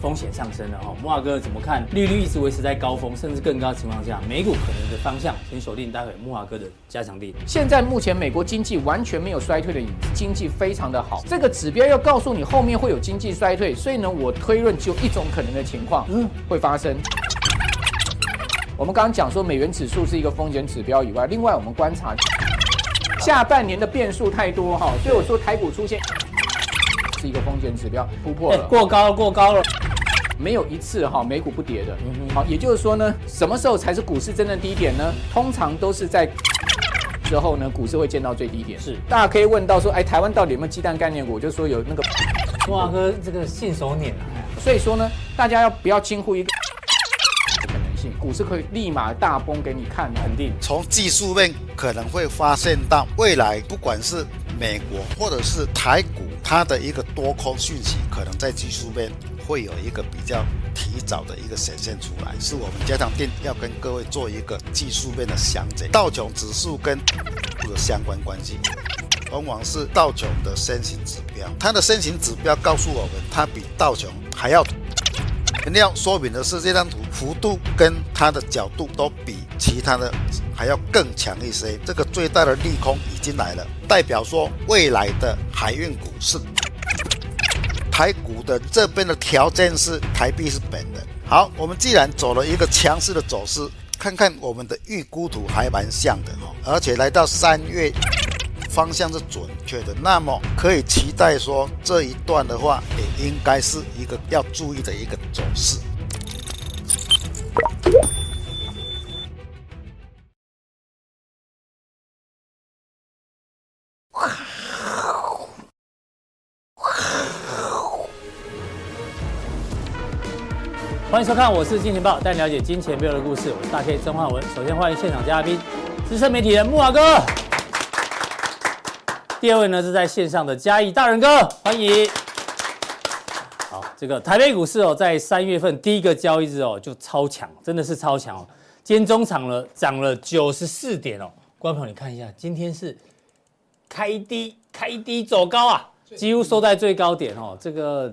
风险上升了哈，木华哥怎么看？利率一直维持在高峰，甚至更高的情况下，美股可能的方向，请锁定待会木华哥的加强力。现在目前美国经济完全没有衰退的影子，经济非常的好，这个指标要告诉你后面会有经济衰退，所以呢，我推论只有一种可能的情况，嗯，会发生。我们刚刚讲说美元指数是一个风险指标以外，另外我们观察下半年的变数太多哈，所以我说台股出现是一个风险指标突破了，过高了，过高了。没有一次哈美股不跌的，好，也就是说呢，什么时候才是股市真正低点呢？通常都是在之后呢，股市会见到最低点。是，大家可以问到说，哎，台湾到底有没有鸡蛋概念股？我就说有那个，慕驊哥这个信手拈啊。所以说呢，大家要不要轻忽一个可能性？股市可以立马大崩给你看，肯定。从技术面可能会发现到未来，不管是美国或者是台股，它的一个多空讯息，可能在技术面。会有一个比较提早的一个显现出来，是我们加强錠要跟各位做一个技术面的详解。道琼指数跟有 相关关系，往往是道琼的先行指标，它的先行指标告诉我们，它比道琼还要。要说明的是，这张图幅度跟它的角度都比其他的还要更强一些。这个最大的利空已经来了，代表说未来的海运股是。台股的这边的条件是台币是本的。好，我们既然走了一个强势的走势，看看我们的预估图还蛮像的哈，而且来到三月方向是准确的，那么可以期待说这一段的话也应该是一个要注意的一个走势。欢迎收看，我是金钱豹，带你了解金钱背后的故事。我是大 K 曾焕文。首先欢迎现场嘉宾，资深媒体人木瓦哥。第二位呢是在线上的嘉义大仁哥，欢迎。好，这个台北股市哦，在三月份第一个交易日哦就超强，真的是超强哦。今天中场了涨了九十四点哦。观众朋友，你看一下，今天是开低开低走高啊，几乎收在最高点哦。这个。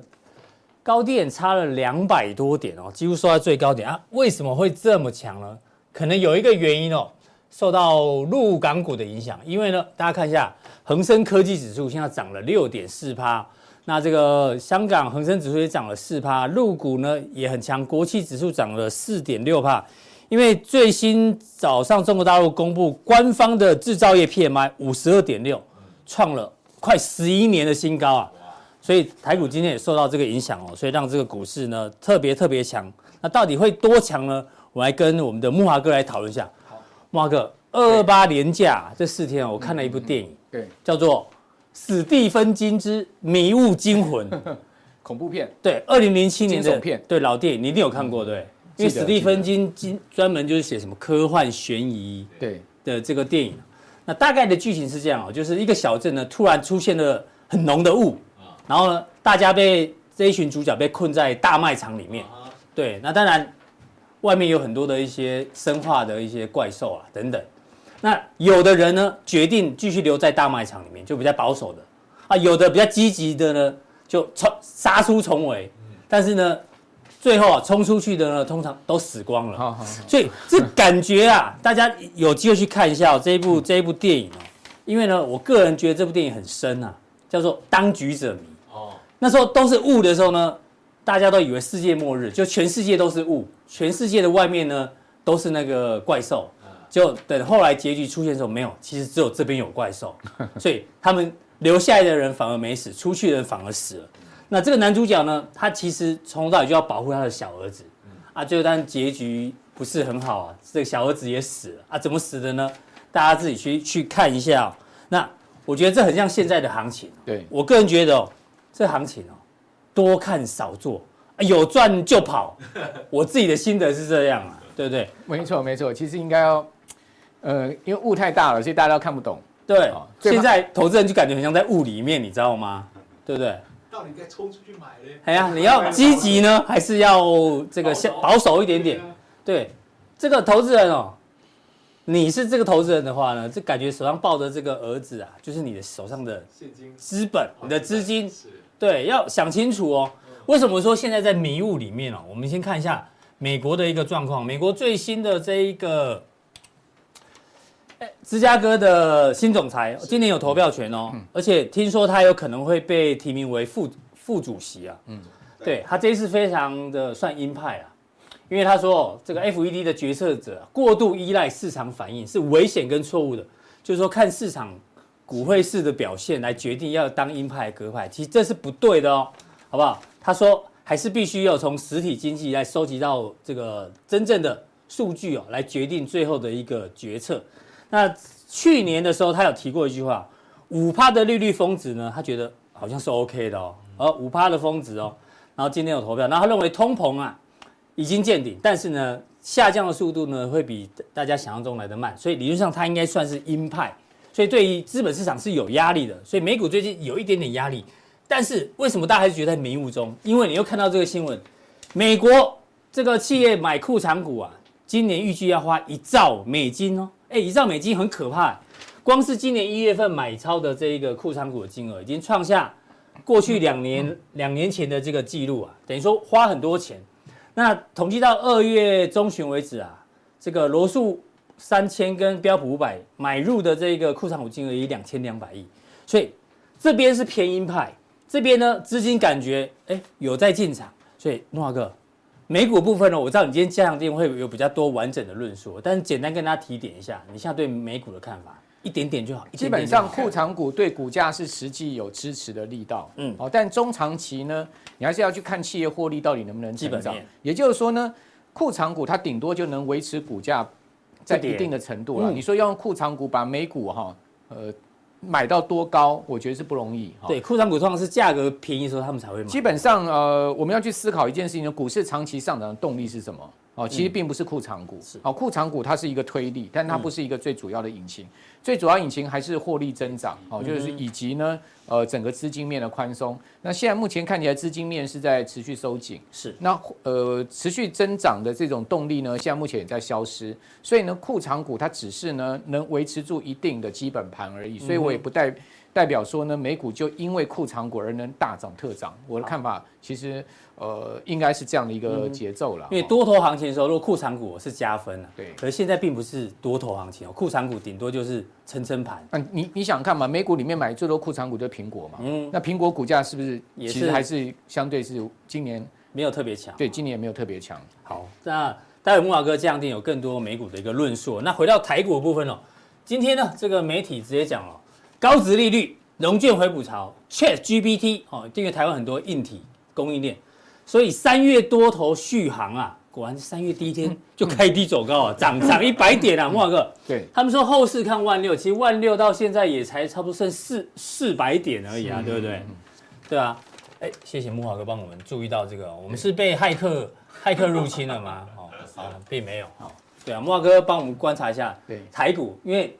高低点差了两百多点哦，几乎收在最高点啊！为什么会这么强呢？可能有一个原因哦，受到陆港股的影响。因为呢，大家看一下，恒生科技指数现在涨了六点四趴，那这个香港恒生指数也涨了四趴，陆股呢也很强，国企指数涨了四点六趴。因为最新早上中国大陆公布官方的制造业 PMI 五十二点六，创了快十一年的新高啊！所以台股今天也受到这个影响哦，所以让这个股市呢特别特别强。那到底会多强呢？我来跟我们的木华哥来讨论一下。好，慕驊哥，二二八连假这四天我看了一部电影，对，叫做《史蒂芬金之迷雾惊魂》，恐怖片。对，二零零七年的片，对老电影，你一定有看过对？因为史蒂芬金金专门就是写什么科幻悬疑对。的这个电影。那大概的剧情是这样哦，就是一个小镇呢突然出现了很浓的雾。然后呢，大家被这一群主角被困在大卖场里面，对，那当然外面有很多的一些生化的一些怪兽啊等等。那有的人呢决定继续留在大卖场里面，就比较保守的啊；有的比较积极的呢，就冲杀出重围。但是呢，最后啊冲出去的呢，通常都死光了。所以这感觉啊，大家有机会去看一下哦，这一部这一部电影哦，因为呢，我个人觉得这部电影很深啊，叫做《当局者迷》。哦那时候都是雾的时候呢，大家都以为世界末日，就全世界都是雾，全世界的外面呢都是那个怪兽。就等后来结局出现的时候，没有，其实只有这边有怪兽，所以他们留下来的人反而没死，出去的人反而死了。那这个男主角呢，他其实从头到尾就要保护他的小儿子，啊，就但结局不是很好啊，这个小儿子也死了啊，怎么死的呢？大家自己去去看一下。那我觉得这很像现在的行情。对，我个人觉得哦。这行情哦，多看少做，有赚就跑。我自己的心得是这样啊，对不对？没错没错，其实应该要，呃，因为雾太大了，所以大家都看不懂。对，现在投资人就感觉很像在雾里面，你知道吗？对不对？到底该冲出去买嘞？哎呀，你要积极呢，还是要这个保守一点点？对，这个投资人哦，你是这个投资人的话呢，就感觉手上抱着这个儿子啊，就是你的手上的现金、资本、你的资金。对，要想清楚哦。为什么说现在在迷雾里面哦？我们先看一下美国的一个状况，美国最新的这一个。芝加哥的新总裁今年有投票权哦，而且听说他有可能会被提名为副副主席啊。嗯，对，他这一次非常的算鹰派啊，因为他说这个 FED 的决策者过度依赖市场反应是危险跟错误的，就是说看市场股汇市的表现来决定要当鹰派鸽派，其实这是不对的哦，好不好？他说还是必须要从实体经济来收集到这个真正的数据哦，来决定最后的一个决策。那去年的时候，他有提过一句话，五趴的利率峰值呢，他觉得好像是 OK 的哦，而五趴的峰值哦，然后今天有投票，然后他认为通膨啊已经见顶，但是呢下降的速度呢会比大家想象中来得慢，所以理论上他应该算是鹰派，所以对于资本市场是有压力的，所以美股最近有一点点压力，但是为什么大家还是觉得在迷雾中？因为你又看到这个新闻，美国这个企业买库藏股啊，今年预计要花一兆美金哦。哎，一兆美金很可怕，光是今年一月份买超的这一个库藏股的金额，已经创下过去两年两年前的这个记录啊，等于说花很多钱。那统计到二月中旬为止啊，这个罗素三千跟标普五百买入的这个库藏股金额也两千两百亿，所以这边是偏鹰派，这边呢资金感觉哎有在进场，所以诺华哥。美股部分呢，我知道你今天加强定会有比较多完整的论述，但是简单跟大家提点一下，你现在对美股的看法，一点点就好。基本上库藏股对股价是实际有支持的力道，嗯，好，但中长期呢，你还是要去看企业获利到底能不能成长。也就是说呢，库藏股它顶多就能维持股价在一定的程度了。你说要用库藏股把美股哈，呃。买到多高，我觉得是不容易。对，库藏股通常是价格便宜的时候，他们才会买。基本上，呃，我们要去思考一件事情：股市长期上涨的动力是什么？哦，其实并不是库藏股。是，哦，库藏股它是一个推力，但它不是一个最主要的引擎。最主要引擎还是获利增长，哦，就是以及呢，呃，整个资金面的宽松。那现在目前看起来资金面是在持续收紧，是。那呃，持续增长的这种动力呢，现在目前也在消失。所以呢，库藏股它只是呢能维持住一定的基本盘而已。所以我也不代代表说呢，美股就因为库藏股而能大涨特涨。我的看法其实。呃，应该是这样的一个节奏了。因为多头行情的时候，如果库藏股是加分了，对。可是现在并不是多头行情哦，库藏股顶多就是撑撑盘。嗯，你你想看嘛？美股里面买最多库藏股就是苹果嘛。嗯。那苹果股价是不是也是还是相对是今年没有特别强？对，今年也没有特别强。好，那待会木华哥这样定有更多美股的一个论述。那回到台股的部分哦，今天呢，这个媒体直接讲了，高值利率、融券回补潮、ChatGPT 哦，因为台湾很多硬体供应链。所以三月多头续航啊，果然三月第一天 就开低走高啊，涨涨一百点啊，木华哥。对，他们说后市看万六，其实万六到现在也才差不多剩四四百点而已啊，对不对？对啊，哎，谢谢木华哥帮我们注意到这个，我们是被骇客骇客入侵了吗？哦，啊，并没有。好，对啊，木华哥帮我们观察一下台股，因为。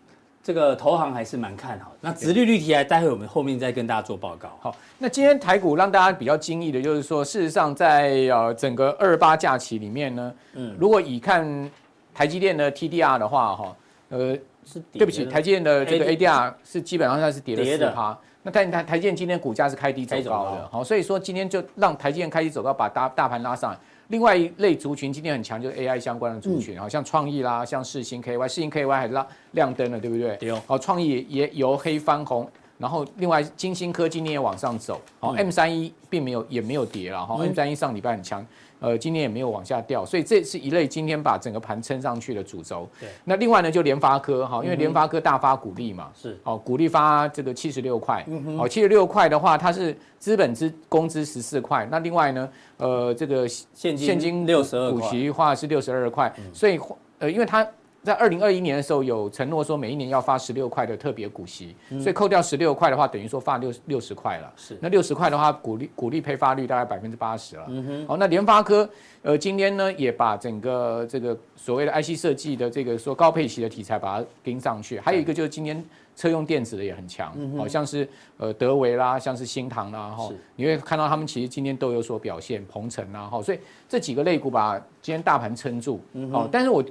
这个投行还是蛮看好的。那直利率题材，待会我们后面再跟大家做报告。好，那今天台股让大家比较惊异的，就是说，事实上在呃整个二八假期里面呢，嗯，如果以看台积电的 TDR 的话，哈，呃，是对不起，台积电的这个 ADR 是基本上它是跌了四趴。那台台台积电今天股价是开低走高的，好，所以说今天就让台积电开低走高，把大大盘拉上来。另外一类族群今天很强，就是 AI 相关的族群，好、嗯、像创意啦，像世星 KY，世星 KY 还拉亮灯了，对不对？对哦。好，创意也由黑翻红，然后另外金星科今天也往上走，好、嗯、M 三一并没有也没有跌了哈、嗯、M 三一上礼拜很强。呃，今天也没有往下掉，所以这是一类今天把整个盘撑上去的主轴。对，那另外呢，就联发科哈，因为联发科大发股利嘛，是，哦，股利发这个七十六块，哦，七十六块的话，它是资本支工资十四块，那另外呢，呃，这个现金现金六十二股息的话是六十二块，所以呃，因为它。在二零二一年的时候，有承诺说每一年要发十六块的特别股息，所以扣掉十六块的话，等于说发六六十块了。是，那六十块的话，股利股利配发率大概百分之八十了。嗯哼。好，那联发科，呃，今天呢也把整个这个所谓的 IC 设计的这个说高配息的题材把它盯上去，还有一个就是今天车用电子的也很强，好像是呃德维啦，像是新唐啦，哈，你会看到他们其实今天都有所表现，鹏程啦，哈，所以这几个类股把今天大盘撑住。嗯。好，但是我。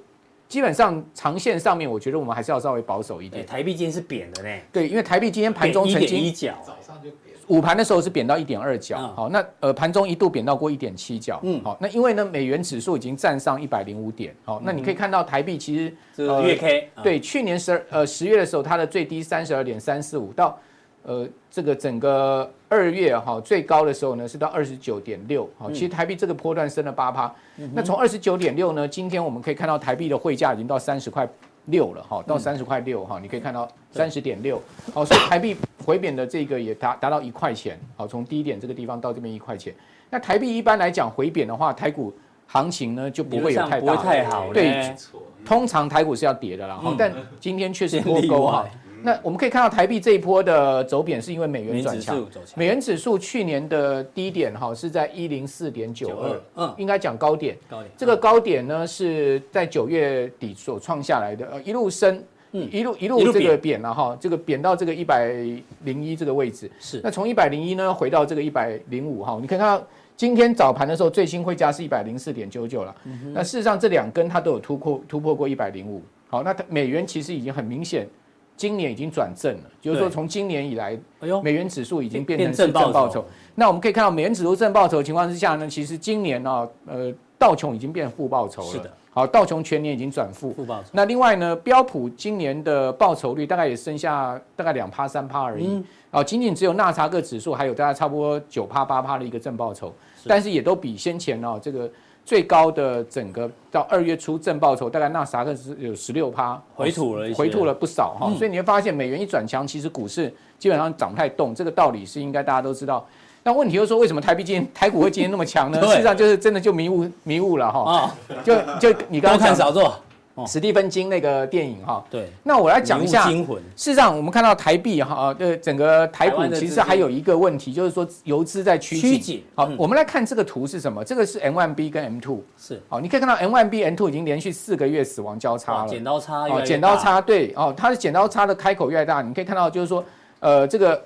基本上长线上面，我觉得我们还是要稍微保守一点。台币今天是贬的呢。对，因为台币今天盘中曾经一角，早上就午盘的时候是贬到一点二角，好，那呃盘中一度贬到过一点七角，嗯，好，那因为呢美元指数已经站上一百零五点，好，那你可以看到台币其实呃月 K 对去年十二呃十月的时候它的最低三十二点三四五到呃这个整个二月哈最高的时候呢是到二十九点六，好，其实台币这个波段升了八趴，那从二十九点六呢，今天我们可以看到台币的汇价已经到三十块。六了哈，到三十块六哈，你可以看到三十点六，好，所以台币回贬的这个也达达到一块钱，好，从低点这个地方到这边一块钱。那台币一般来讲回贬的话，台股行情呢就不会有太大，不会太好，对，通常台股是要跌的啦，但今天确实脱钩哈。那我们可以看到台币这一波的走贬，是因为美元转强。美元指数去年的低点哈是在一零四点九二，嗯，应该讲高点。高点。这个高点呢是在九月底所创下来的，呃，一路升，一路一路这个贬了哈，这个贬到这个一百零一这个位置。是。那从一百零一呢回到这个一百零五哈，你可以看到今天早盘的时候最新汇价是一百零四点九九了。那事实上这两根它都有突破突破过一百零五。好，那它美元其实已经很明显。今年已经转正了，就是说从今年以来，美元指数已经变成正报酬。那我们可以看到，美元指数正报酬的情况之下呢，其实今年呢，呃，道琼已经变负报酬了。是的，好，道琼全年已经转负。负报酬。那另外呢，标普今年的报酬率大概也剩下大概两趴三趴而已。啊，仅仅只有纳查克指数还有大概差不多九趴八趴的一个正报酬，但是也都比先前呢这个。最高的整个到二月初正报酬大概纳斯达克是有十六趴，回吐了回吐了不少哈，所以你会发现美元一转强，其实股市基本上涨不太动，这个道理是应该大家都知道。那问题就是说，为什么台币今天台股会今天那么强呢？事实上就是真的就迷雾迷雾了哈，就就你刚刚看少做。史蒂芬金那个电影哈，对，那我来讲一下。事实上，我们看到台币哈，呃，整个台股其实还有一个问题，就是说游资在趋紧。好，我们来看这个图是什么？这个是 M1B 跟 M2。是，好，你可以看到 M1B、M2 已经连续四个月死亡交叉了。剪刀差。哦，剪刀差，对，哦，它的剪刀差的开口越来越大。你可以看到，就是说，呃，这个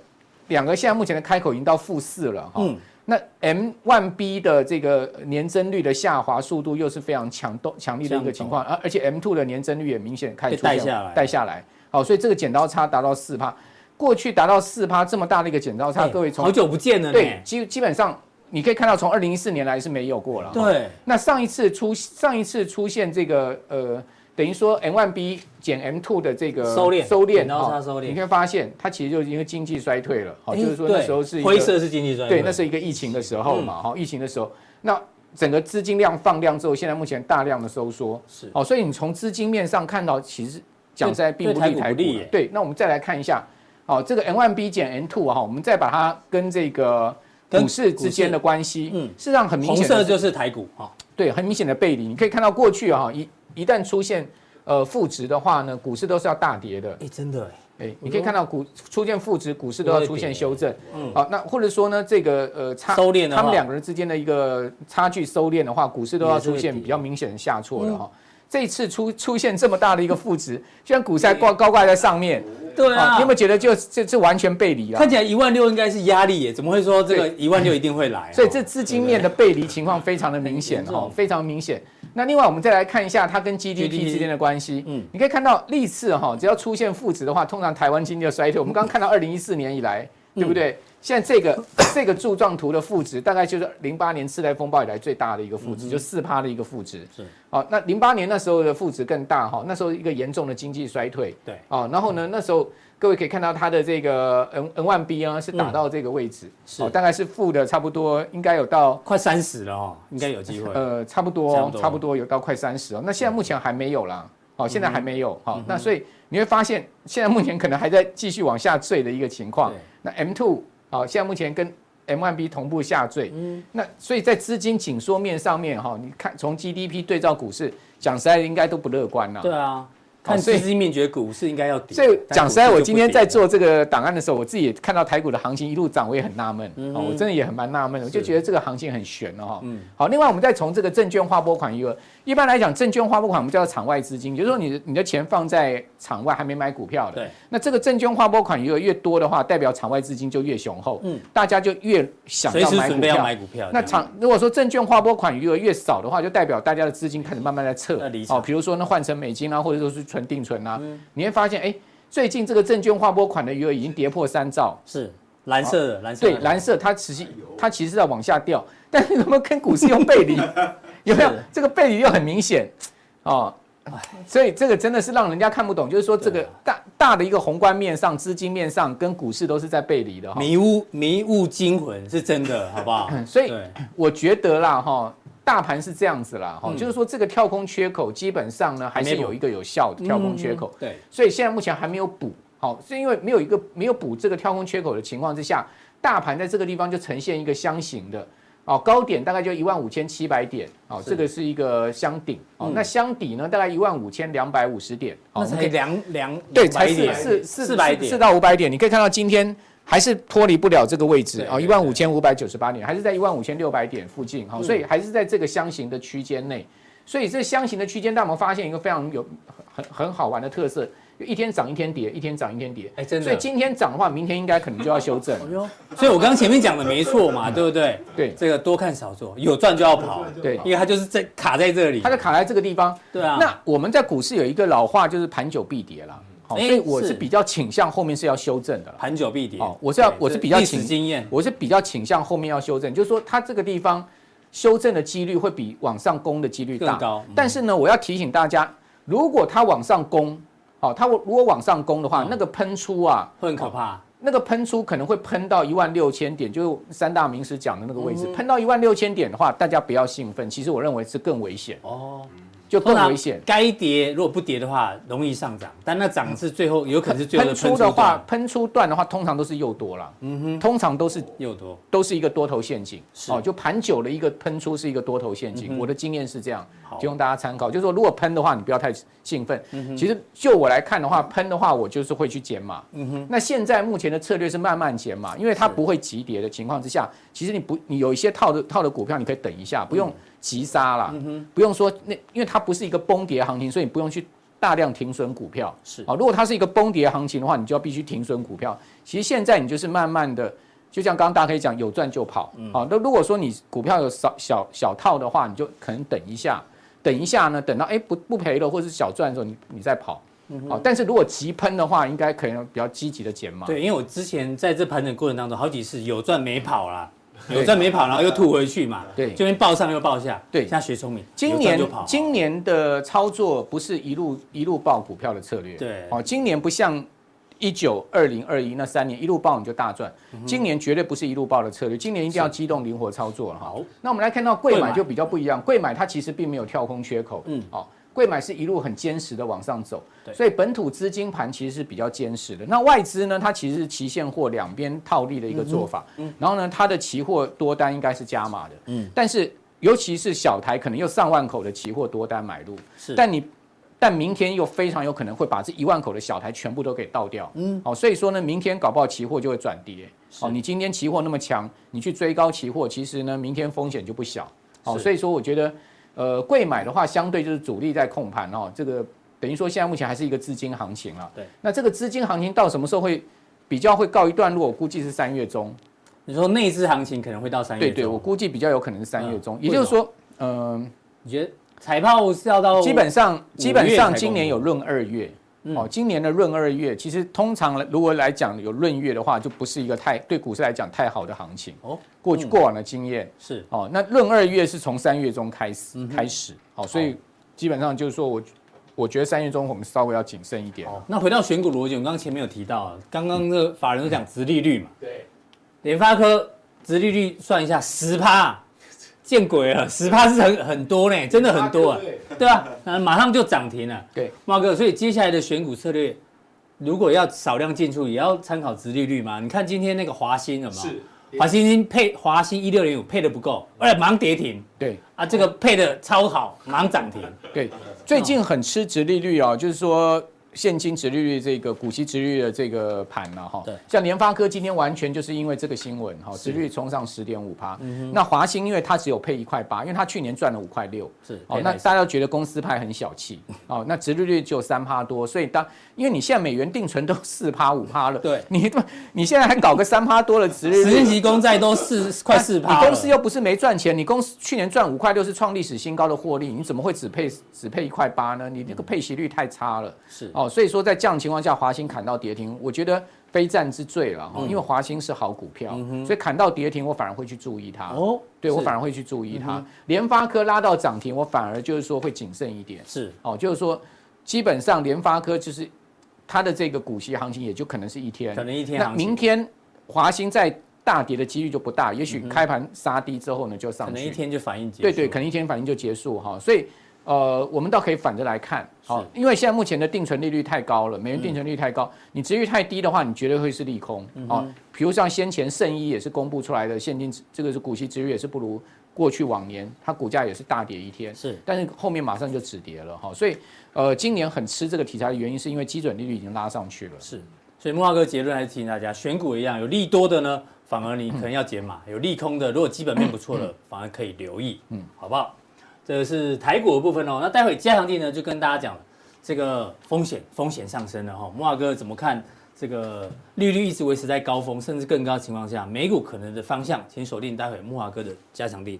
两个现在目前的开口已经到负四了哈。嗯。那 M1B 的这个年增率的下滑速度又是非常强动强力的一个情况，而而且 M two 的年增率也明显开始带下来，带下来。好，所以这个剪刀差达到四趴，过去达到四趴这么大的一个剪刀差，各位从好久不见了，对，基基本上你可以看到从二零一四年来是没有过了。对，那上一次出上一次出现这个呃。等于说 M1B 减 M two 的这个收敛收敛啊，你可以发现它其实就是因为经济衰退了，好，就是说那时候是灰色是经济衰退，对，那是一个疫情的时候嘛，哈，疫情的时候，那整个资金量放量之后，现在目前大量的收缩，是，哦，所以你从资金面上看到，其实讲实在并不利台股，对，那我们再来看一下，哦，这个 M1B 减 M two 哈，我们再把它跟这个股市之间的关系，嗯，事实上很明显，红色就是台股哈，对，很明显的背离，你可以看到过去哈一。一旦出现呃负值的话呢，股市都是要大跌的。哎，真的哎，哎，你可以看到股出现负值，股市都要出现修正。嗯，好，那或者说呢，这个呃差收敛，他们两个人之间的一个差距收敛的话，股市都要出现比较明显的下挫了哈。这一次出出现这么大的一个负值，虽然股市还挂高挂在上面，对啊，你有没有觉得就这这完全背离了？看起来一万六应该是压力耶，怎么会说这个一万六一定会来？所以这资金面的背离情况非常的明显哈，非常明显。那另外，我们再来看一下它跟 GDP 之间的关系。嗯，你可以看到历次哈，只要出现负值的话，通常台湾经济的衰退。我们刚刚看到二零一四年以来，对不对？现在这个这个柱状图的负值，大概就是零八年次贷风暴以来最大的一个负值，就四趴的一个负值。是。好，那零八年那时候的负值更大哈，那时候一个严重的经济衰退。对。哦，然后呢，那时候。各位可以看到它的这个 N M1B 啊，是打到这个位置，是大概是负的差不多，应该有到快三十了哦，应该有机会。呃，差不多，差不多有到快三十哦。那现在目前还没有啦，好，现在还没有。好，那所以你会发现，现在目前可能还在继续往下坠的一个情况。那 M2 好，现在目前跟 M1B 同步下坠。嗯。那所以在资金紧缩面上面哈，你看从 GDP 对照股市，讲实在应该都不乐观了。对啊。看资金面觉得股市应该要跌，所以讲实在，我今天在做这个档案的时候，我自己也看到台股的行情一路涨，我也很纳闷，哦，我真的也很蛮纳闷的，我就觉得这个行情很悬了哈。嗯，好，另外我们再从这个证券划拨款余额，一般来讲，证券划拨款我们叫做场外资金，就是说你的你的钱放在场外还没买股票的，对，那这个证券划拨款余额越多的话，代表场外资金就越雄厚，嗯，大家就越想要买股票，买股票。那场如果说证券划拨款余额越少的话，就代表大家的资金开始慢慢在撤，哦，比如说那换成美金啊，或者说是存定存啊。你会发现，哎，最近这个证券划拨款的余额已经跌破三兆，是，蓝色的，蓝色对，蓝色它其实它其实是在往下掉，但是有没有跟股市用背离？有没有？这个背离又很明显。哦？所以这个真的是让人家看不懂，就是说这个大大的一个宏观面上、资金面上跟股市都是在背离的，迷雾迷雾惊魂是真的，好不好？所以我觉得啦，哈，大盘是这样子啦，哈，就是说这个跳空缺口基本上呢还是有一个有效的跳空缺口，对，所以现在目前还没有补。好，是因为没有一个没有补这个跳空缺口的情况之下，大盘在这个地方就呈现一个箱型的，哦，高点大概就一万五千七百点，哦，这个是一个箱顶，哦，那箱底呢大概一万五千两百五十点，哦，那才两两对，才四四四百点，四到五百点，你可以看到今天还是脱离不了这个位置，哦，一万五千五百九十八点，还是在一万五千六百点附近，好，所以还是在这个箱型的区间内，所以这箱型的区间，大家有没有发现一个非常有很很好玩的特色？一天涨一天跌，一天涨一天跌，哎，真的。所以今天涨的话，明天应该可能就要修正。所以我刚刚前面讲的没错嘛，对不对？对，这个多看少做，有赚就要跑。对，因为它就是在卡在这里，它就卡在这个地方。对啊。那我们在股市有一个老话，就是盘久必跌啦。好，所以我是比较倾向后面是要修正的。盘久必跌。哦，我是要，我是比较倾经验，我是比较倾向后面要修正，就是说它这个地方修正的几率会比往上攻的几率大。高。但是呢，我要提醒大家，如果它往上攻。好，它如果往上攻的话，那个喷出啊会很可怕。那个喷出可能会喷到一万六千点，就是三大名师讲的那个位置。喷到一万六千点的话，大家不要兴奋，其实我认为是更危险哦。就更危险。该跌如果不跌的话，容易上涨，但那涨是最后有可能是最后的喷出的话，喷出段的话，通常都是诱多了。嗯哼，通常都是诱多，都是一个多头陷阱。哦，就盘久了一个喷出是一个多头陷阱。我的经验是这样，提供大家参考。就是说，如果喷的话，你不要太兴奋。其实就我来看的话，喷的话，我就是会去减码。嗯哼，那现在目前的策略是慢慢减码，因为它不会急跌的情况之下，其实你不，你有一些套的套的股票，你可以等一下，不用。急杀了，不用说那，因为它不是一个崩跌行情，所以你不用去大量停损股票。是啊，如果它是一个崩跌行情的话，你就要必须停损股票。其实现在你就是慢慢的，就像刚刚大家可以讲，有赚就跑。好，那如果说你股票有小小小套的话，你就可能等一下，等一下呢，等到哎不不赔了或者是小赚的时候，你你再跑。好，但是如果急喷的话，应该可能比较积极的减码。对，因为我之前在这盘整过程当中，好几次有赚没跑啦。有赚没跑，然后又吐回去嘛？对，这边报上又报下。对，现在学聪明，今年今年的操作不是一路一路报股票的策略。对，哦，今年不像一九二零二一那三年一路报你就大赚，今年绝对不是一路报的策略，今年一定要机动灵活操作了。好，那我们来看到贵买就比较不一样，贵买它其实并没有跳空缺口。嗯，好。柜买是一路很坚实的往上走，所以本土资金盘其实是比较坚实的。那外资呢，它其实是期现货两边套利的一个做法。然后呢，它的期货多单应该是加码的。嗯，但是尤其是小台，可能有上万口的期货多单买入。是，但你但明天又非常有可能会把这一万口的小台全部都给倒掉。嗯，好，所以说呢，明天搞不好期货就会转跌。哦，你今天期货那么强，你去追高期货，其实呢，明天风险就不小。好，所以说我觉得。呃，贵买的话，相对就是主力在控盘哦。这个等于说，现在目前还是一个资金行情了。对。那这个资金行情到什么时候会比较会告一段落？我估计是三月中。你说内资行情可能会到三月中？对对，我估计比较有可能是三月中。也就是说，嗯，你觉得财报是要到？基本上，基本上今年有闰二月。哦，今年的闰二月，其实通常如果来讲有闰月的话，就不是一个太对股市来讲太好的行情。哦，过去过往的经验。是。哦，那闰二月是从三月中开始开始，好，所以基本上就是说我我觉得三月中我们稍微要谨慎一点。那回到选股逻辑，我刚刚前面有提到，刚刚这个法人都讲殖利率嘛，对，联发科殖利率算一下十趴。见鬼了，十趴是很很多呢，真的很多啊，对吧？那马上就涨停了。对，茂哥，所以接下来的选股策略，如果要少量进出，也要参考殖利率嘛。你看今天那个华新有没有？是，华新配华兴一六零五配的不够，而且马上跌停。对，啊，这个配的超好，马上涨停。对，最近很吃殖利率哦，就是说。现金殖利率这个股息殖利率的这个盘了哈，对，像联发科今天完全就是因为这个新闻哈，殖率冲上十点五趴。那华兴因为它只有配一块八，因为它去年赚了五块六，是哦，那大家都觉得公司派很小气 哦，那殖利率只有三趴多，所以当因为你现在美元定存都四趴五趴了，对，你你现在还搞个三趴多的殖利率，十年期公债都四快四趴，你公司又不是没赚钱，你公司去年赚五块六是创历史新高的获利，你怎么会只配只配一块八呢？你那个配息率太差了，是。哦。所以说，在这样的情况下，华兴砍到跌停，我觉得非战之罪了哈，因为华兴是好股票，所以砍到跌停，我反而会去注意它。哦，对我反而会去注意它。联发科拉到涨停，我反而就是说会谨慎一点。是哦，就是说基本上联发科就是它的这个股息行情也就可能是一天，可能一天。那明天华兴在大跌的几率就不大，也许开盘杀低之后呢就上去，可能一天就反应结束。对对，可能一天反应就结束哈，所以。呃，我们倒可以反着来看，好，因为现在目前的定存利率太高了，美元定存利率太高，你殖利率太低的话，你绝对会是利空啊。比如像先前圣一也是公布出来的现金，这个是股息殖利率也是不如过去往年，它股价也是大跌一天，是，但是后面马上就止跌了哈。所以，呃，今年很吃这个题材的原因，是因为基准利率已经拉上去了。是，所以慕驊哥结论还是提醒大家，选股一样，有利多的呢，反而你可能要减码；有利空的，如果基本面不错的，反而可以留意，嗯，好不好？这是台股的部分哦，那待会加强地呢，就跟大家讲这个风险风险上升了哈。木华哥怎么看这个利率一直维持在高峰，甚至更高的情况下，美股可能的方向，请锁定待会木华哥的加强地。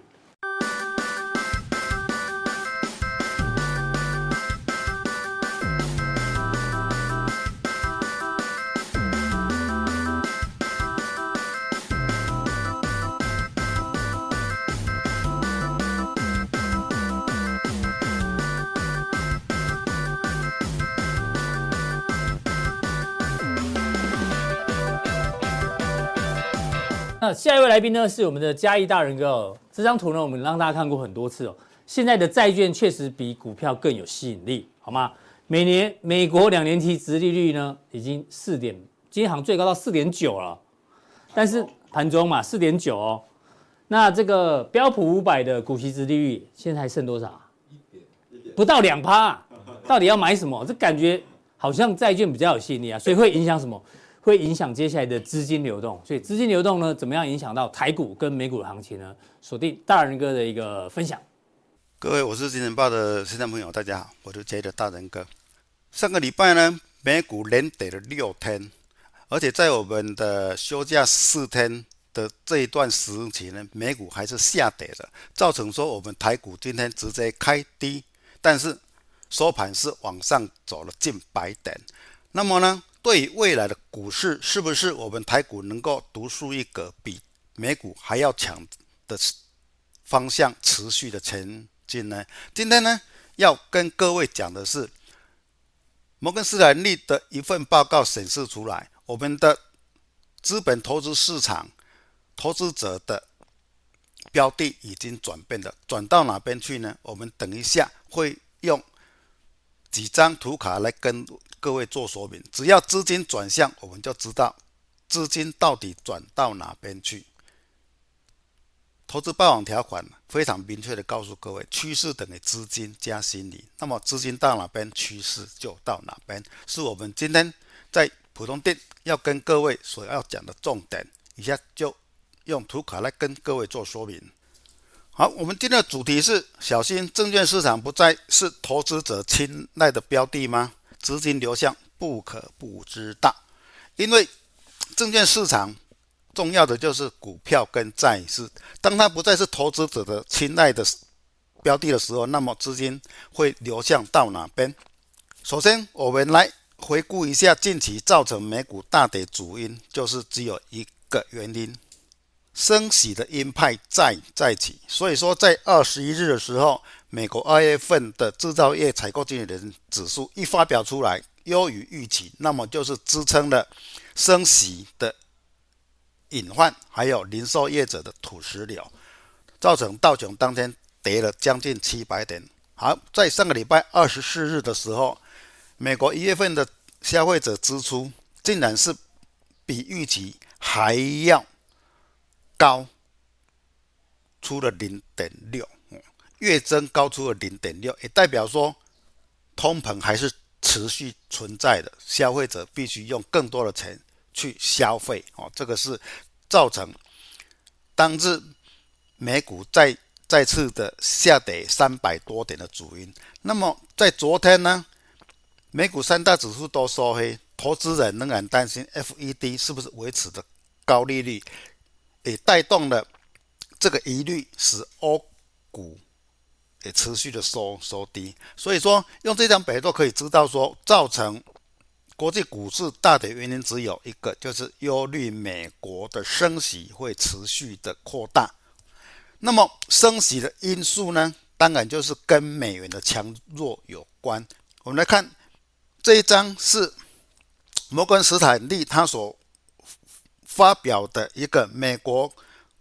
那下一位来宾呢，是我们的嘉义大仁哥哦。这张图呢，我们让大家看过很多次哦。现在的债券确实比股票更有吸引力，好吗？每年美国两年期殖利率呢，已经四点，今天好像最高到四点九了。但是盘中嘛，四点九哦。那这个标普五百的股息殖利率现在还剩多少？一点不到两趴。到底要买什么？这感觉好像债券比较有吸引力啊，所以会影响什么？会影响接下来的资金流动，所以资金流动呢，怎么样影响到台股跟美股的行情呢？锁定大仁哥的一个分享。各位，我是金钱报的听众朋友，大家好，我就接着大仁哥。上个礼拜呢，美股连跌了六天，而且在我们的休假四天的这一段时期呢，美股还是下跌的，造成说我们台股今天直接开低，但是收盘是往上走了近百点。那么呢？对于未来的股市，是不是我们台股能够独树一格，比美股还要强的方向持续的前进呢？今天呢，要跟各位讲的是摩根士丹利的一份报告显示出来，我们的资本投资市场投资者的标的已经转变了，转到哪边去呢？我们等一下会用几张图卡来跟。各位做说明，只要资金转向，我们就知道资金到底转到哪边去。投资霸王条款非常明确的告诉各位，趋势等于资金加心理。那么资金到哪边，趋势就到哪边，是我们今天在普通店要跟各位所要讲的重点。以下就用图卡来跟各位做说明。好，我们今天的主题是：小心证券市场不再是投资者青睐的标的吗？资金流向不可不知道，因为证券市场重要的就是股票跟债市。当它不再是投资者的青睐的标的的时候，那么资金会流向到哪边？首先，我们来回顾一下近期造成美股大跌主因，就是只有一个原因：升息的鹰派债再起。所以说，在二十一日的时候。美国二月份的制造业采购经理人指数一发表出来，优于预期，那么就是支撑了升息的隐患，还有零售业者的土石流，造成道琼当天跌了将近七百点。好，在上个礼拜二十四日的时候，美国一月份的消费者支出竟然是比预期还要高，出了零点六。月增高出了零点六，也代表说通膨还是持续存在的，消费者必须用更多的钱去消费哦，这个是造成当日美股再再次的下跌三百多点的主因。那么在昨天呢，美股三大指数都收黑，投资人仍然担心 FED 是不是维持的高利率，也带动了这个疑虑，使欧股。也持续的收收低，所以说用这张表都可以知道说，造成国际股市大跌原因只有一个，就是忧虑美国的升息会持续的扩大。那么升息的因素呢，当然就是跟美元的强弱有关。我们来看这一张是摩根斯坦利他所发表的一个美国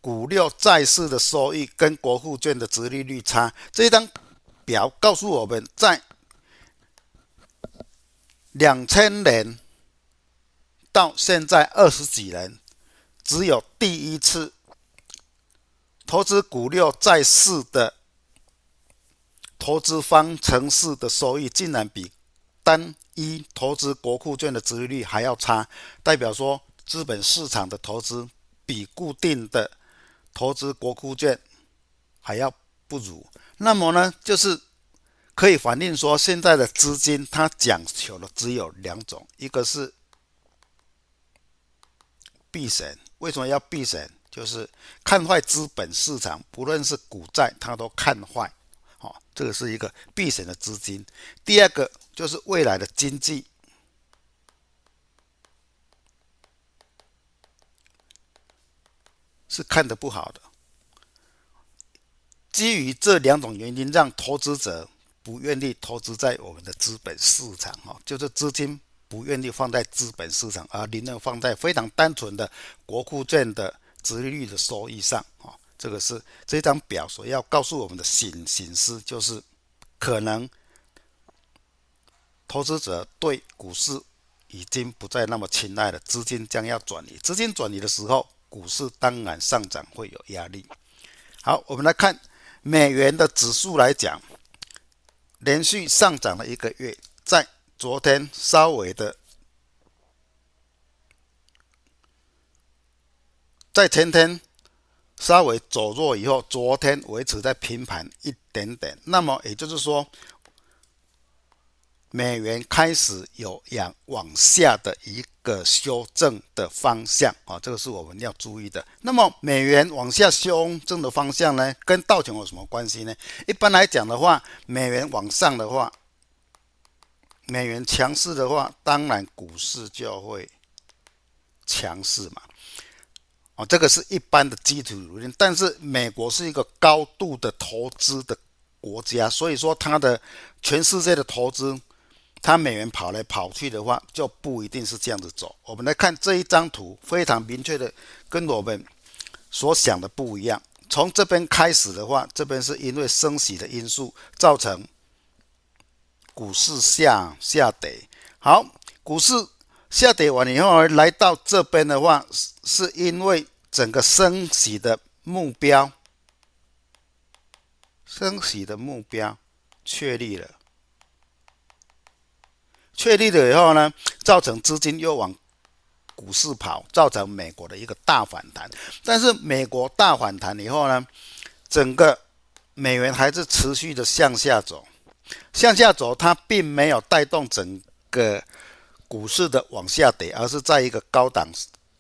股六债市的收益跟国库券的殖利率差。这一张表告诉我们在两千年到现在二十几年，只有第一次投资股六债市的投资方程式的收益，竟然比单一投资国库券的殖利率还要差，代表说资本市场的投资比固定的投资国库券还要不如。那么呢，就是。可以反映说，现在的资金它讲求的只有两种，一个是避险。为什么要避险？就是看坏资本市场，不论是股债，它都看坏。好，这个是一个避险的资金。第二个就是未来的经济是看得不好的。基于这两种原因，让投资者。不愿意投资在我们的资本市场，哈，就是资金不愿意放在资本市场，而宁愿放在非常单纯的国库券的殖利率的收益上，哈，这个是这张表所要告诉我们的形形式，就是可能投资者对股市已经不再那么青睐了，资金将要转移，资金转移的时候，股市当然上涨会有压力。好，我们来看美元的指数来讲。连续上涨了一个月，在昨天稍微的，在前天稍微走弱以后，昨天维持在平盘一点点。那么也就是说，美元开始有往往下的一个修正的方向啊，这个是我们要注意的。那么美元往下修正的方向呢，跟道琼有什么关系呢？一般来讲的话，美元往上的话，美元强势的话，当然股市就会强势嘛。哦，这个是一般的基础理论。但是美国是一个高度的投资的国家，所以说它的全世界的投资。它美元跑来跑去的话，就不一定是这样子走。我们来看这一张图，非常明确的跟我们所想的不一样。从这边开始的话，这边是因为升息的因素造成股市下下跌。好，股市下跌完以后而来到这边的话，是因为整个升息的目标，升息的目标确立了。确立了以后呢，造成资金又往股市跑，造成美国的一个大反弹。但是美国大反弹以后呢，整个美元还是持续的向下走，向下走，它并没有带动整个股市的往下跌，而是在一个高档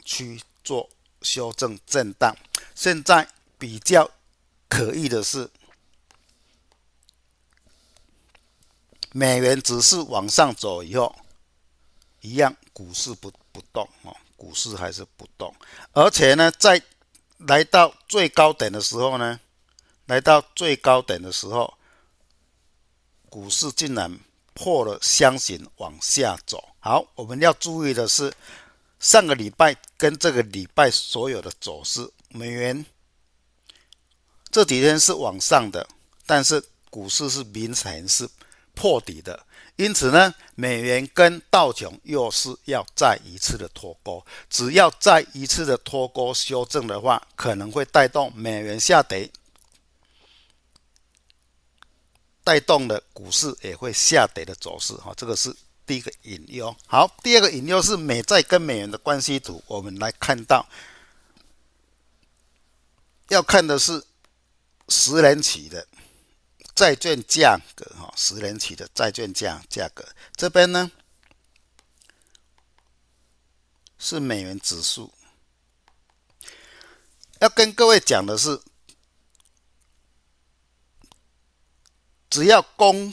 区做修正震荡。现在比较可疑的是。美元只是往上走以后，一样股市不不动哦，股市还是不动，而且呢，在来到最高点的时候呢，来到最高点的时候，股市竟然破了箱型往下走。好，我们要注意的是，上个礼拜跟这个礼拜所有的走势，美元这几天是往上的，但是股市是明显是。破底的，因此呢，美元跟道琼又是要再一次的脱钩。只要再一次的脱钩修正的话，可能会带动美元下跌，带动的股市也会下跌的走势。哈，这个是第一个引诱。好，第二个引诱是美债跟美元的关系图，我们来看到，要看的是十年期的。债券价格，哈，十年期的债券价价格，这边呢是美元指数。要跟各位讲的是，只要公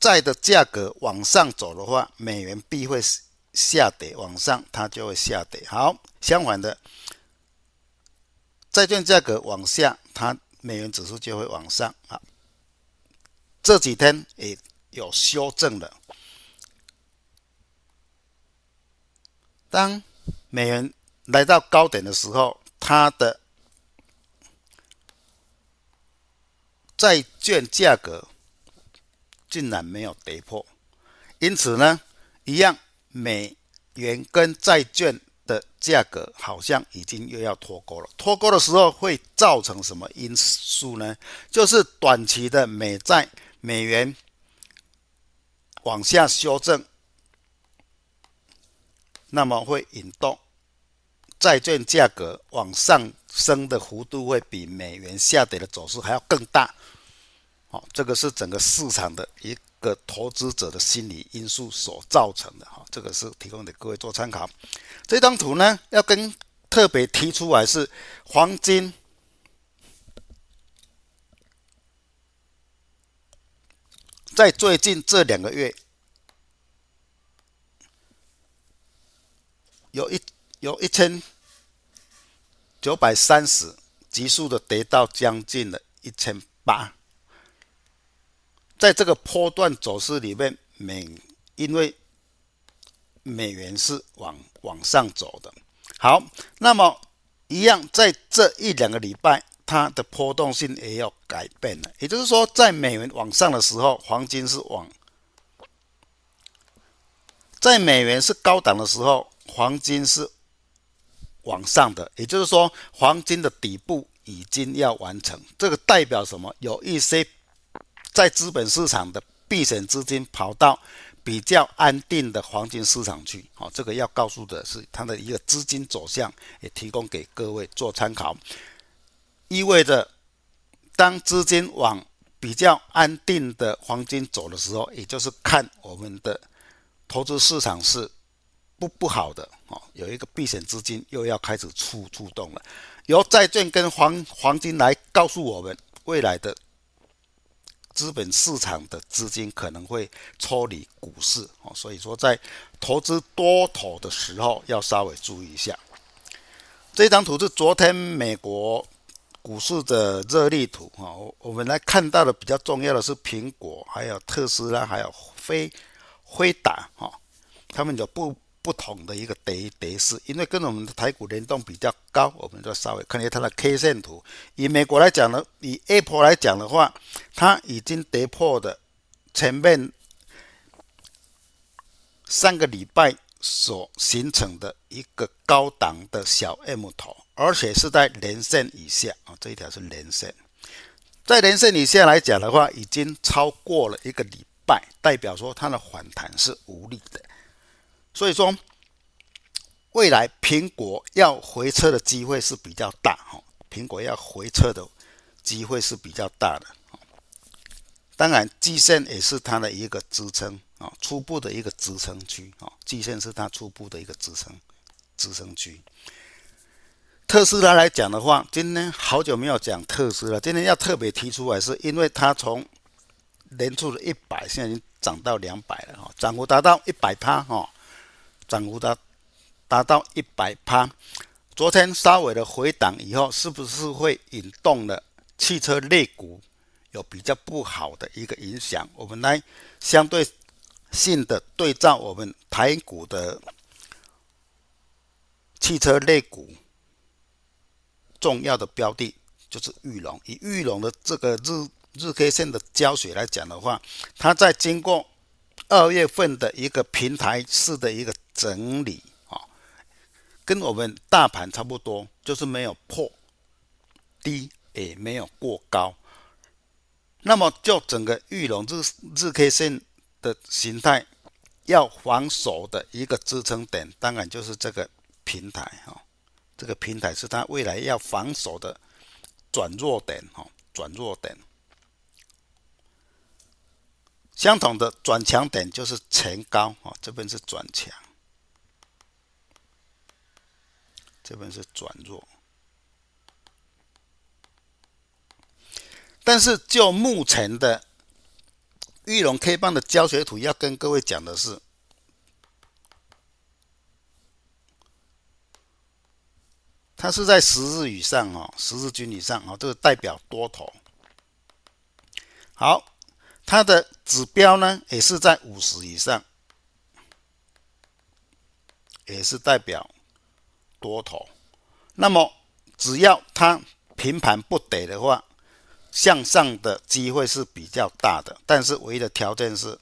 债的价格往上走的话，美元必会下跌，往上它就会下跌。好，相反的，债券价格往下，它美元指数就会往上啊。这几天也有修正了。当美元来到高点的时候，它的债券价格竟然没有跌破，因此呢，一样美元跟债券的价格好像已经又要脱钩了。脱钩的时候会造成什么因素呢？就是短期的美债美元往下修正，那么会引动债券价格往上升的幅度会比美元下跌的走势还要更大。好，这个是整个市场的一个投资者的心理因素所造成的。哈，这个是提供给各位做参考。这张图呢，要跟特别提出来是黄金，在最近这两个月有一有一千九百三十，急速的跌到将近了一千八。在这个波段走势里面，美因为美元是往往上走的，好，那么一样在这一两个礼拜，它的波动性也要改变了。也就是说，在美元往上的时候，黄金是往；在美元是高档的时候，黄金是往上的。也就是说，黄金的底部已经要完成。这个代表什么？有一些。在资本市场的避险资金跑到比较安定的黄金市场去，好，这个要告诉的是它的一个资金走向，也提供给各位做参考。意味着，当资金往比较安定的黄金走的时候，也就是看我们的投资市场是不不好的，哦，有一个避险资金又要开始出出动了，由债券跟黄黄金来告诉我们未来的。资本市场的资金可能会抽离股市哦，所以说在投资多头的时候要稍微注意一下。这张图是昨天美国股市的热力图哈，我我们来看到的比较重要的是苹果，还有特斯拉，还有飞飞达哈，他们有不。不同的一个跌跌势，因为跟我们的台股联动比较高，我们就稍微看一下它的 K 线图。以美国来讲呢，以 Apple 来讲的话，它已经跌破的前面三个礼拜所形成的一个高档的小 M 头，而且是在连线以下啊，这一条是连线，在连线以下来讲的话，已经超过了一个礼拜，代表说它的反弹是无力的。所以说，未来苹果要回撤的机会是比较大哈。苹果要回撤的机会是比较大的。当然，季线也是它的一个支撑啊，初步的一个支撑区啊。季线是它初步的一个支撑支撑区。特斯拉来讲的话，今天好久没有讲特斯拉，今天要特别提出来，是因为它从年初的一百，现在已经涨到两百了哈，涨幅达到一百趴哈。涨幅达达到一百趴，昨天稍微的回档以后，是不是会引动了汽车类股有比较不好的一个影响？我们来相对性的对照我们台股的汽车类股重要的标的，就是玉龙。以玉龙的这个日日 K 线的胶水来讲的话，它在经过二月份的一个平台式的一个整理啊，跟我们大盘差不多，就是没有破低，也没有过高。那么就整个玉龙日日 K 线的形态，要防守的一个支撑点，当然就是这个平台哈。这个平台是它未来要防守的转弱点哈，转弱点。相同的转强点就是前高啊，这边是转强。这边是转弱，但是就目前的玉龙 K 棒的教学图要跟各位讲的是，它是在十日以上哦，十日均以上哦，这个代表多头。好，它的指标呢也是在五十以上，也是代表多头。那么只要它平盘不跌的话，向上的机会是比较大的，但是唯一的条件是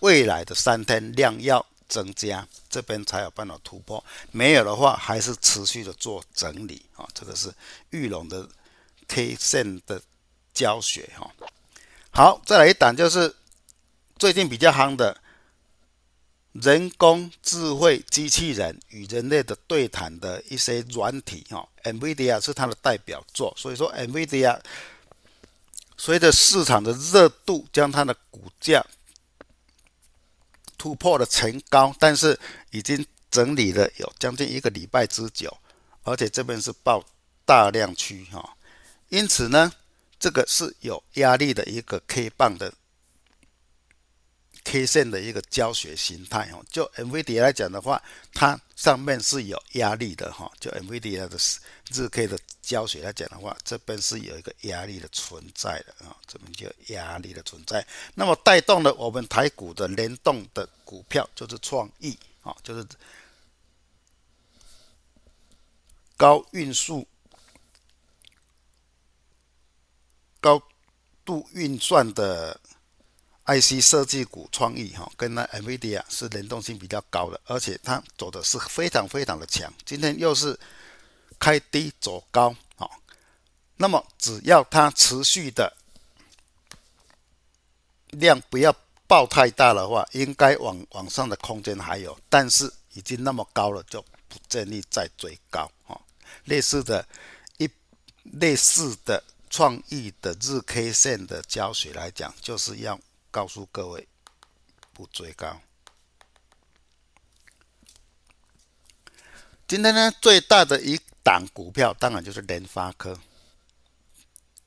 未来的三天量要增加，这边才有办法突破。没有的话，还是持续的做整理啊。这个是玉龙的 K 线的教学哈。好，再来一档就是最近比较夯的。人工智慧机器人与人类的对谈的一些软体，哈，NVIDIA 是它的代表作，所以说 NVIDIA 随着市场的热度，将它的股价突破了前高，但是已经整理了有将近一个礼拜之久，而且这边是报大量区，哈，因此呢，这个是有压力的一个 K 棒的。K 线的一个教学形态哦，就 NVIDIA 来讲的话，它上面是有压力的哈。就 NVIDIA 的日 K 的教学来讲的话，这边是有一个压力的存在的啊，这边就压力的存在。那么带动了我们台股的联动的股票就是创意啊，就是高运速、高度运算的。IC 设计股创意哈，跟那 NVIDIA 是联动性比较高的，而且它走的是非常非常的强。今天又是开低走高，好，那么只要它持续的量不要爆太大的话，应该往往上的空间还有，但是已经那么高了，就不建议再追高哈。类似的，一类似的创意的日 K 线的教学来讲，就是要。告诉各位，不追高。今天呢，最大的一档股票当然就是联发科，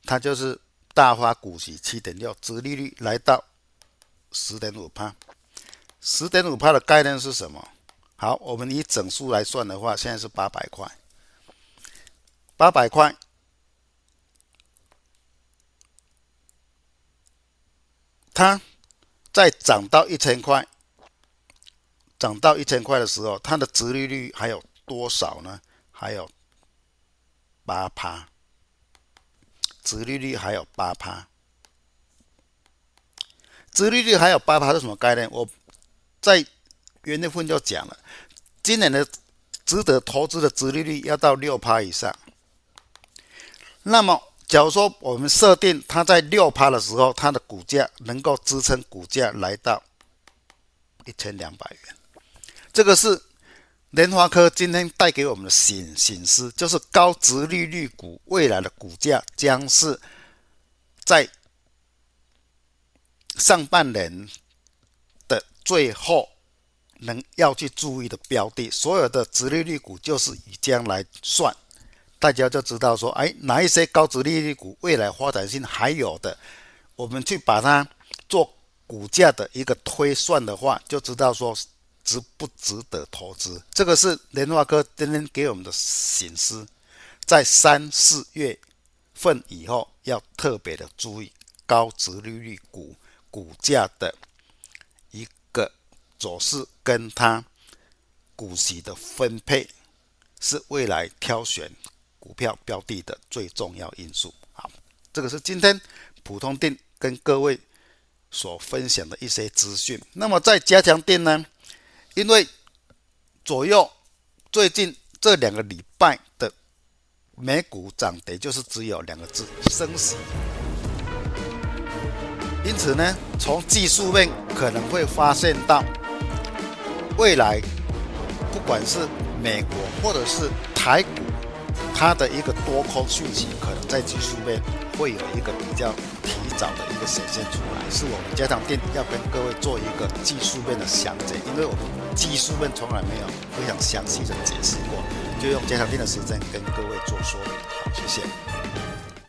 它就是大发股息七点六，殖利率来到十点五趴。十点五趴的概念是什么？好，我们以整数来算的话，现在是八百块，八百块。它在涨到一千块，涨到一千块的时候，它的殖利率还有多少呢？还有八趴，殖利率还有八趴，殖利率还有八趴是什么概念？我在元月份就讲了，今年的值得投资的殖利率要到六趴以上，那么。假如说我们设定它在六趴的时候，它的股价能够支撑股价来到一千两百元，这个是联发科今天带给我们的醒醒思，就是高值利率股未来的股价将是在上半年的最后能要去注意的标的，所有的值利率股就是以这样来算。大家就知道说，哎，哪一些高值利率股未来发展性还有的，我们去把它做股价的一个推算的话，就知道说值不值得投资。这个是联发科今天给我们的警示，在三四月份以后要特别的注意高值利率股股价的一个走势，跟它股息的分配是未来挑选。股票标的的最重要因素。好，这个是今天普通店跟各位所分享的一些资讯。那么在加强店呢，因为左右最近这两个礼拜的美股涨跌就是只有两个字：升息。因此呢，从技术面可能会发现到未来，不管是美国或者是台股。它的一个多空讯息可能在技术面会有一个比较提早的一个显现出来，是我们家常店要跟各位做一个技术面的详解，因为我们技术面从来没有非常详细的解释过，就用家常店的时间跟各位做说明。好，谢谢。